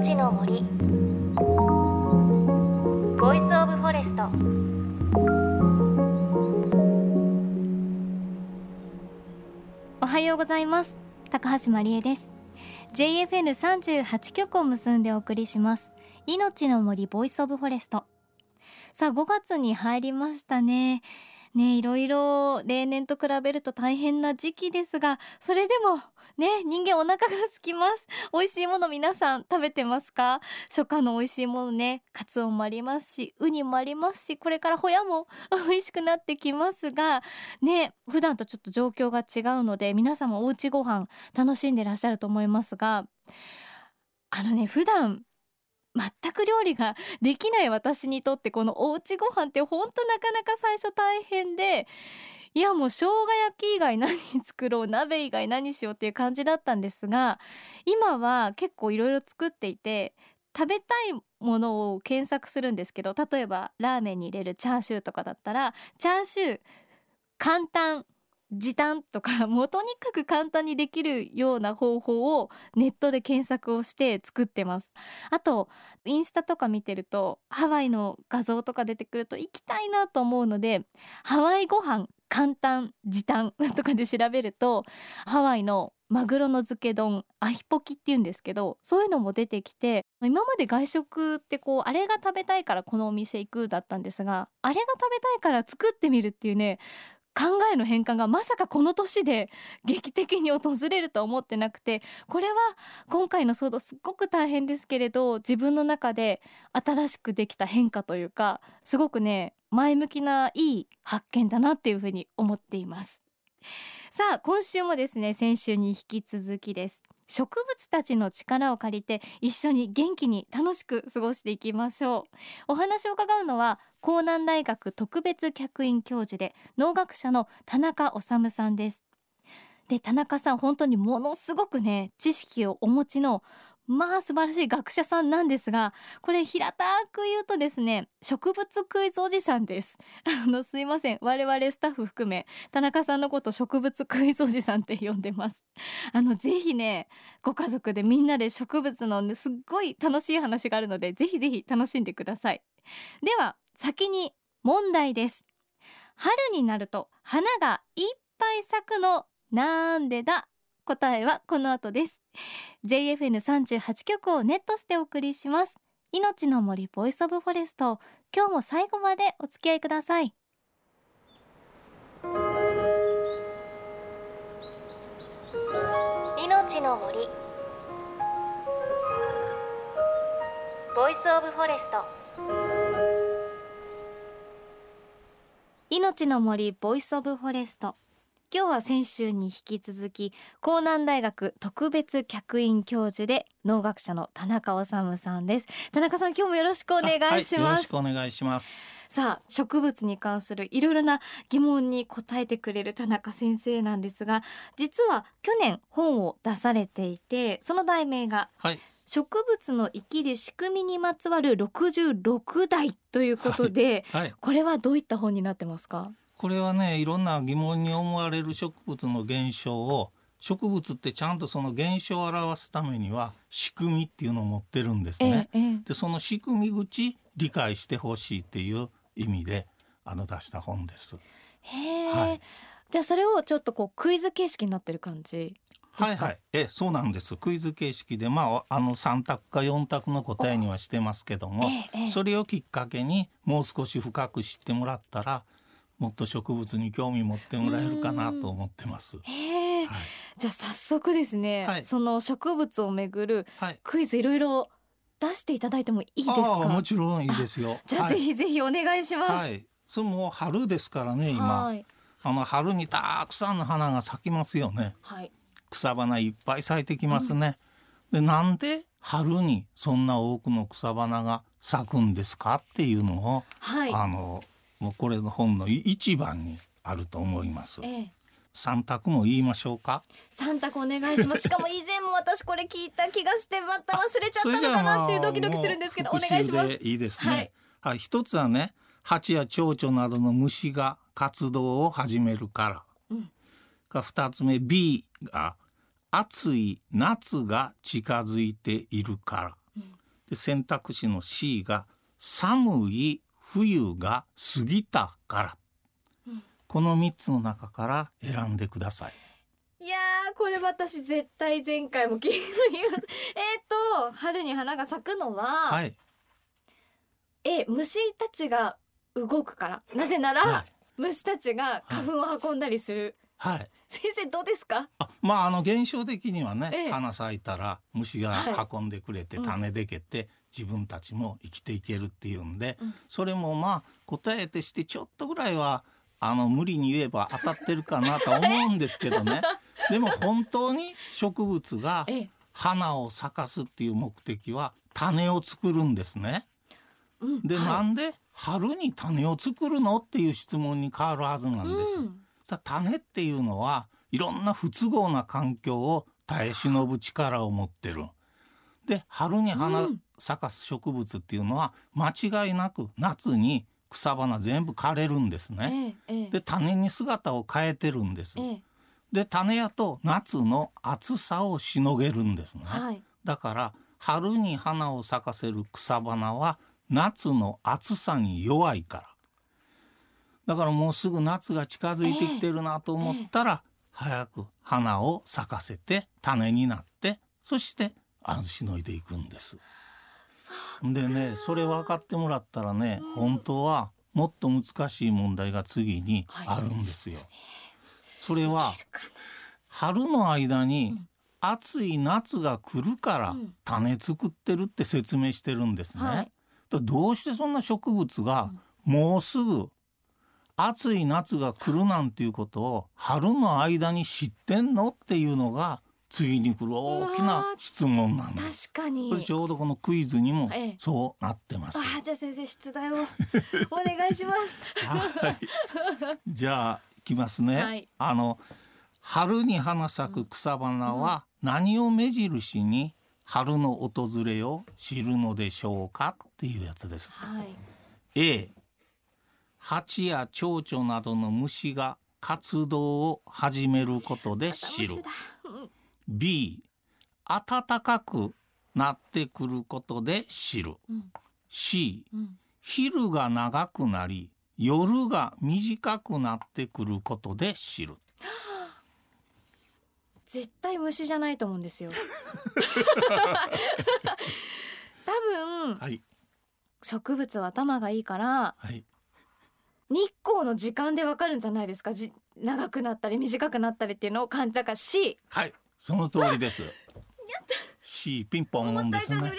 命の森。 Voice of Forest。おはようございます。高橋真理恵です。JFN38 局を結んでお送りします。命の森 Voice of Forest。さあ5月に入りましたね。ねいろいろ例年と比べると大変な時期ですがそれでもね人間お腹が空きます。美味しいもの皆さん食べてますか？初夏の美味しいものねカツオもありますしウニもありますしこれからホヤも 美味しくなってきますがね普段とちょっと状況が違うので皆さんもおうちご飯楽しんでらっしゃると思いますがあのね普段全く料理ができない私にとってこのおうちご飯ってほんとなかなか最初大変でいやもう生姜焼き以外何作ろう鍋以外何しようっていう感じだったんですが今は結構いろいろ作っていて食べたいものを検索するんですけど例えばラーメンに入れるチャーシューとかだったらチャーシュー簡単時短とか もうとにかく簡単にできるような方法をネットで検索をして作ってます。あとインスタとか見てるとハワイの画像とか出てくると行きたいなと思うのでハワイご飯簡単時短とかで調べるとハワイのマグロの漬け丼アヒポキっていうんですけどそういうのも出てきて今まで外食ってこうあれが食べたいからこのお店行くだったんですがあれが食べたいから作ってみるっていうね考えの変換がまさかこの年で劇的に訪れると思ってなくてこれは今回の騒動すっごく大変ですけれど自分の中で新しくできた変化というかすごくね前向きないい発見だなっていうふうに思っています。さあ今週もですね先週に引き続きです。植物たちの力を借りて一緒に元気に楽しく過ごしていきましょう。お話を伺うのは江南大学特別客員教授で農学者の田中治さんです。で田中さん本当にものすごくね知識をお持ちのまあ素晴らしい学者さんなんですがこれ平たく言うとですね植物クイズおじさんです。あのすいません。我々スタッフ含め田中さんのこと植物クイズおじさんって呼んでます。あのぜひねご家族でみんなで植物の、ね、すっごい楽しい話があるのでぜひぜひ楽しんでください。では先に問題です。春になると花がいっぱい咲くのなんでだ答えはこの後です。JFN38 曲をネットしてお送りします。命の森 Voice of Forest 今日も最後までお付き合いください。命の森。 Voice of Forest。命の森 Voice of Forest。今日は先週に引き続き甲南大学特別客員教授で農学者の田中修さんです。田中さん今日もよろしくお願いします、はい、よろしくお願いします。さあ植物に関するいろいろな疑問に答えてくれる田中先生なんですが実は去年本を出されていてその題名が、はい、植物の生きる仕組みにまつわる66題ということで、はい。はい、これはどういった本になってますか？これはねいろんな疑問に思われる植物の現象を植物ってちゃんとその現象を表すためには仕組みっていうのを持ってるんですね。ええ、でその仕組み口理解してほしいっていう意味であの出した本です。へえ、はい、じゃあそれをちょっとこうクイズ形式になってる感じ？はいはい、えそうなんです。クイズ形式でまああの3択か4択の答えにはしてますけども、それをきっかけにもう少し深く知ってもらったらもっと植物に興味持ってもらえるかなと思ってます。へはい、じゃあ早速ですね、はい、その植物をめぐるクイズいろいろ出していただいてもいいですか？もちろんいいですよ。じゃあ、ぜひぜひお願いします。はい、その春ですからね今、あの春にたくさんの花が咲きますよね。はい、草花いっぱい咲いてきますね。うん、でなんで春にそんな多くの草花が咲くんですかっていうのを、はい、あのもうこれの本の一番にあると思います。ええ三択も言いましょうか？三択お願いします。しかも以前も私これ聞いた気がしてまた忘れちゃったのかなっていうドキドキするんですけど お願いします。いいですね。はい、一つはね、蜂や蝶々などの虫が活動を始めるから。うん、が二つ目 B が暑い夏が近づいているから。うん、で選択肢の C が寒い冬が過ぎたから、うん、この3つの中から選んでください。いやこれ私絶対前回も聞いて えっと春に花が咲くのは、はい、え虫たちが動くから。なぜなら、はい、虫たちが花粉を運んだりする、はい、先生どうですか？あまああの現象的にはね、ええ、花咲いたら虫が運んでくれて、種でけて、自分たちも生きていけるっていうんで、うん、それもまあ答えとしてちょっとぐらいはあの無理に言えば当たってるかなと思うんですけどね。でも本当に植物が花を咲かすっていう目的は種を作るんですね。うん、で、はい、なんで春に種を作るの？っていう質問に変わるはずなんです。うん、種っていうのはいろんな不都合な環境を耐え忍ぶ力を持ってる。で春に花咲かす植物っていうのは間違いなく夏に草花全部枯れるんですね。ええ、で種に姿を変えてるんです。え、で種やと夏の暑さをしのげるんですね。はい、だから春に花を咲かせる草花は夏の暑さに弱いからだからもうすぐ夏が近づいてきてるなと思ったら、早く花を咲かせて種になってそしてあしのいでいくんです。でねそれ分かってもらったらね、うん、本当はもっと難しい問題が次にあるんですよ。はい、それは春の間に暑い夏が来るから種作ってるって説明してるんですね。はい。どうしてそんな植物がもうすぐ暑い夏が来るなんていうことを春の間に知ってんのっていうのが次に来る大きな質問なんです。確かに。ちょうどこのクイズにもそうなってます。ええ、あじゃあ先生出題を お願いします。はい。じゃあいきますね。はい、あの春に花咲く草花は何を目印に春の訪れを知るのでしょうかっていうやつです。はい、A 蜂や蝶々などの虫が活動を始めることで知る。B 暖かくなってくることで知る。うん、C、うん、昼が長くなり夜が短くなってくることで知る。絶対虫じゃないと思うんですよ 多分、はい、植物は頭がいいから、はい、日光の時間でわかるんじゃないですか？じ長くなったり短くなったりっていうのを感じたから C はいその通りです。やった。C ピンポンですね。嬉し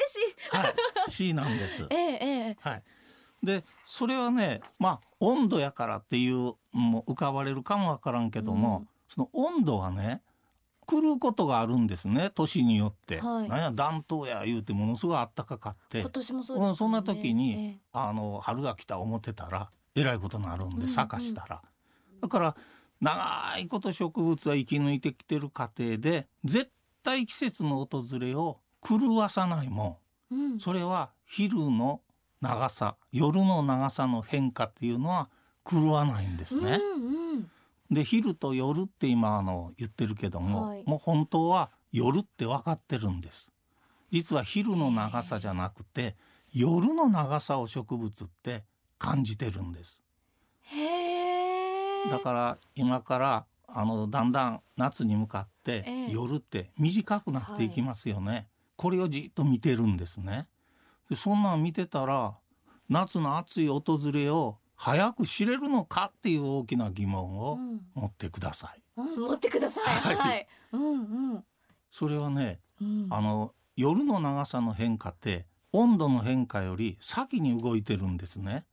い。はい C なんです。ええええ。はい。でそれはねまあ温度やからっていうも浮かばれるかもわからんけども、うん、その温度はね来ることがあるんですね年によって、はい、なんや暖冬や言うてものすごい暖かかって。今年もそうです、ね、そんな時に、え。あの春が来た思ってたらえらいことになるんで咲かしたら、うんうん、だから長いこと植物は生き抜いてきてる過程で絶対季節の訪れを狂わさないもん、うん、それは昼の長さ夜の長さの変化っていうのは狂わないんですね。うんうん。で昼と夜って今あの言ってるけども、はい、もう本当は夜って分かってるんです。実は昼の長さじゃなくて夜の長さを植物って感じてるんですだから今からあのだんだん夏に向かって夜って短くなっていきますよね、はい、これをじっと見てるんですねでそんなん見てたら夏の暑い訪れを早く知れるのかっていう大きな疑問を持ってください。うん、持ってください。はい。はい、うんうん。それはね、うん、あの夜の長さの変化って温度の変化より先に動いてるんですね。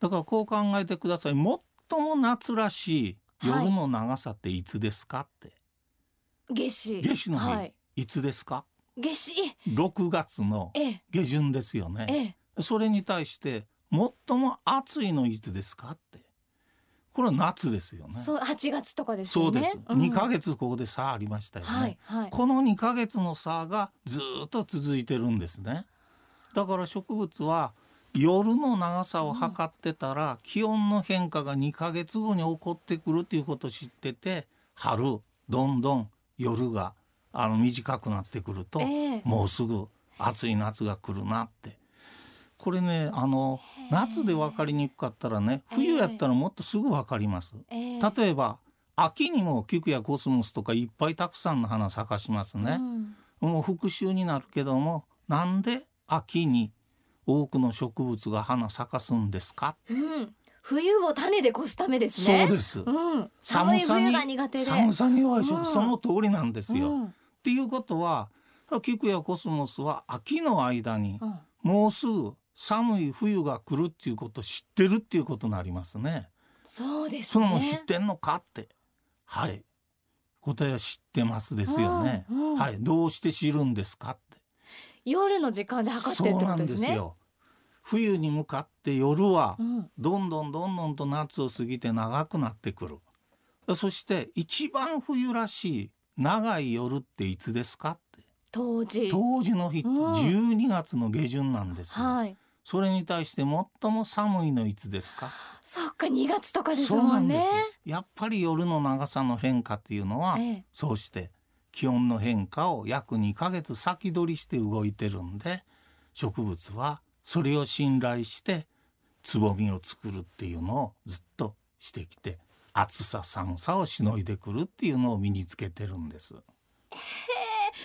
だからこう考えてください。最も夏らしい夜の長さっていつですかって。夏至。夏至の日、はい、いつですか？夏至。6月の下旬ですよね。ええ、それに対して最も暑いのいつですかってこれは夏ですよねそう8月とかですよねそうです、うん、2ヶ月ここで差ありましたよね、はいはい、この2ヶ月の差がずっと続いてるんですねだから植物は夜の長さを測ってたら、うん、気温の変化が2ヶ月後に起こってくるっていうことを知ってて春どんどん夜があの短くなってくると、えー、もうすぐ暑い夏が来るなって。これねあの夏で分かりにくかったらね冬やったらもっとすぐ分かります。例えば秋にもキクやコスモスとかいっぱいたくさんの花咲かしますね。うん、もう復習になるけどもなんで秋に多くの植物が花咲かすんですか、うん、冬を種で越すためですね。そうです、うん、寒さに寒さに弱い植物、その通りなんですよ、っていうことはキクやコスモスは秋の間に、もうすぐ寒い冬が来るっていうことを知ってるっていうことになりますね。そうです、ね、その知ってんのかって。はい。答えは知ってますですよね、うん。うん、はい。どうして知るんですかって夜の時間で測ってるってことですね。冬に向かって夜はどんどんどんどんと夏を過ぎて長くなってくる、うん、そして一番冬らしい長い夜っていつですかって。当時当時の日って12月の下旬なんですよ、はい。それに対して最も寒いのいつですか？そっか2月とかですもんね。やっぱり夜の長さの変化っていうのは、ええ、そうして気温の変化を約2ヶ月先取りして動いてるんで植物はそれを信頼してつぼみを作るっていうのをずっとしてきて暑さ寒さをしのいでくるっていうのを身につけてるんです。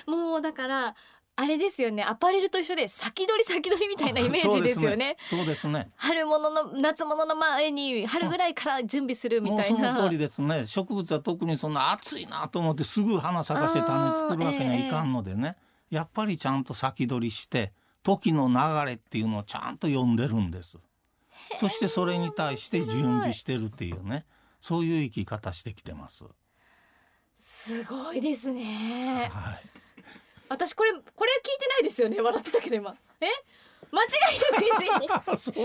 もうだからあれですよね。アパレルと一緒で先取り先取りみたいなイメージですよね。そうですね、ね、春物の夏物の前に春ぐらいから準備するみたいな。その通りですね。植物は特にそんな暑いなと思ってすぐ花咲かして種作るわけにはいかんのでね、えー、やっぱりちゃんと先取りして時の流れっていうのをちゃんと読んでるんです。そしてそれに対して準備してるっていうね。そういう生き方してきてます。すごいですね、はい私これこれ聞いてないですよね？笑ってたけど今。え？間違いなく 嘘。これ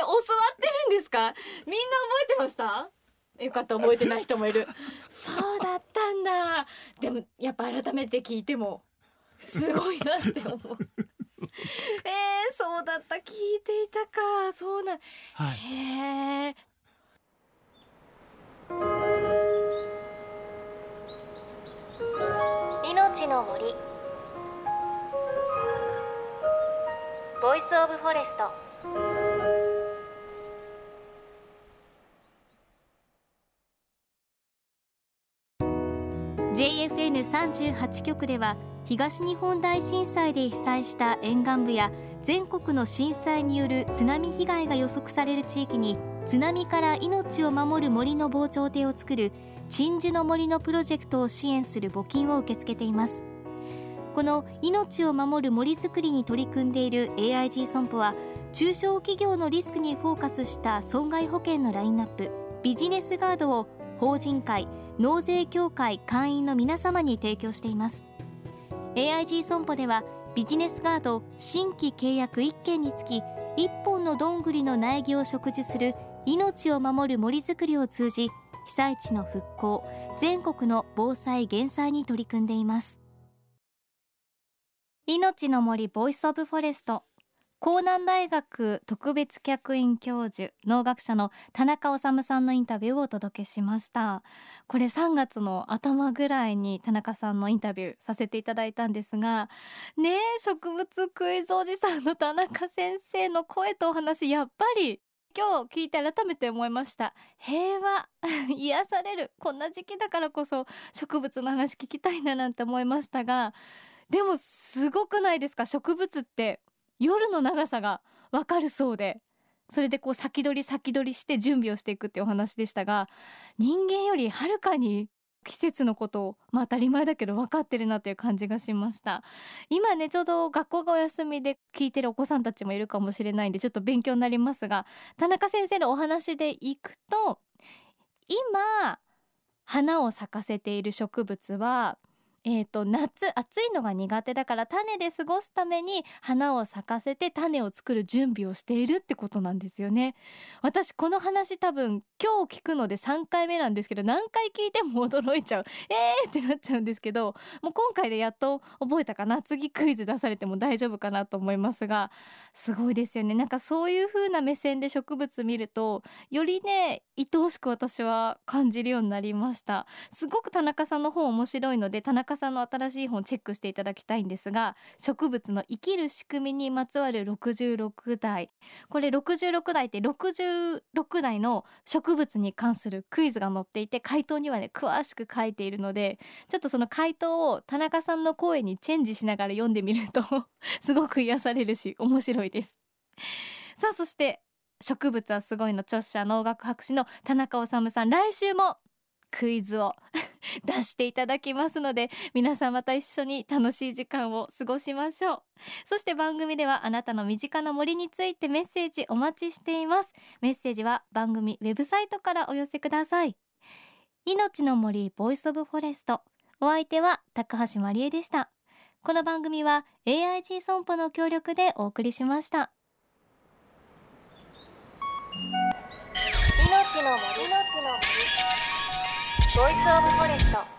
教わってるんですか？みんな覚えてました？よかった覚えてない人もいる。そうだったんだ。でもやっぱ改めて聞いてもすごいなって思う。えー、そうだった。聞いていたか。そうな、はい、へえの森。 Voice of Forest。38局では東日本大震災で被災した沿岸部や全国の震災による津波被害が予測される地域に津波から命を守る森の防潮堤を作る鎮守の森のプロジェクトを支援する募金を受け付けています。この命を守る森づくりに取り組んでいる AIG 損保は中小企業のリスクにフォーカスした損害保険のラインナップビジネスガードを法人会納税協会会員の皆様に提供しています。AIG 損保ではビジネスガード新規契約1件につき1本のどんぐりの苗木を植樹する命を守る森づくりを通じ被災地の復興全国の防災減災に取り組んでいます。命の森 Voice of Forest 甲南大学特別客員教授農学者の田中修さんのインタビューをお届けしました。これ3月の頭ぐらいに田中さんのインタビューさせていただいたんですがねえ植物クイズおじさんの田中先生の声とお話やっぱり今日聞いて改めて思いました。平和。癒される。こんな時期だからこそ植物の話聞きたいななんて思いましたがでもすごくないですか？植物って夜の長さがわかるそうでそれでこう先取り先取りして準備をしていくっていうお話でしたが人間よりはるかに季節のことをまあ当たり前だけど分かってるなという感じがしました。今ねちょうど学校がお休みで聞いてるお子さんたちもいるかもしれないんでちょっと勉強になりますが田中先生のお話でいくと今花を咲かせている植物はえーと、夏暑いのが苦手だから種で過ごすために花を咲かせて種を作る準備をしているってことなんですよね。私この話多分今日聞くので3回目なんですけど何回聞いても驚いちゃう。えー！ってなっちゃうんですけどもう今回でやっと覚えたかな？次クイズ出されても大丈夫かなと思いますがすごいですよね。なんかそういう風な目線で植物見るとよりね愛おしく私は感じるようになりました。すごく田中さんの本面白いので田中さんの新しい本チェックしていただきたいんですが植物の生きる仕組みにまつわる66代これ66代って66代の植物に関するクイズが載っていて回答にはね詳しく書いているのでちょっとその回答を田中さんの声にチェンジしながら読んでみると すごく癒されるし面白いです。さあそして植物はすごいの。著者農学博士の田中修さん。来週もクイズを 出していただきますので皆さんまた一緒に楽しい時間を過ごしましょう。そして番組ではあなたの身近な森についてメッセージお待ちしています。メッセージは番組ウェブサイトからお寄せください。命の森 Voice of Forest。お相手は高橋真理恵でした。この番組は AIG 損保の協力でお送りしました。命の森の木の森。ボイスオブフォレスト。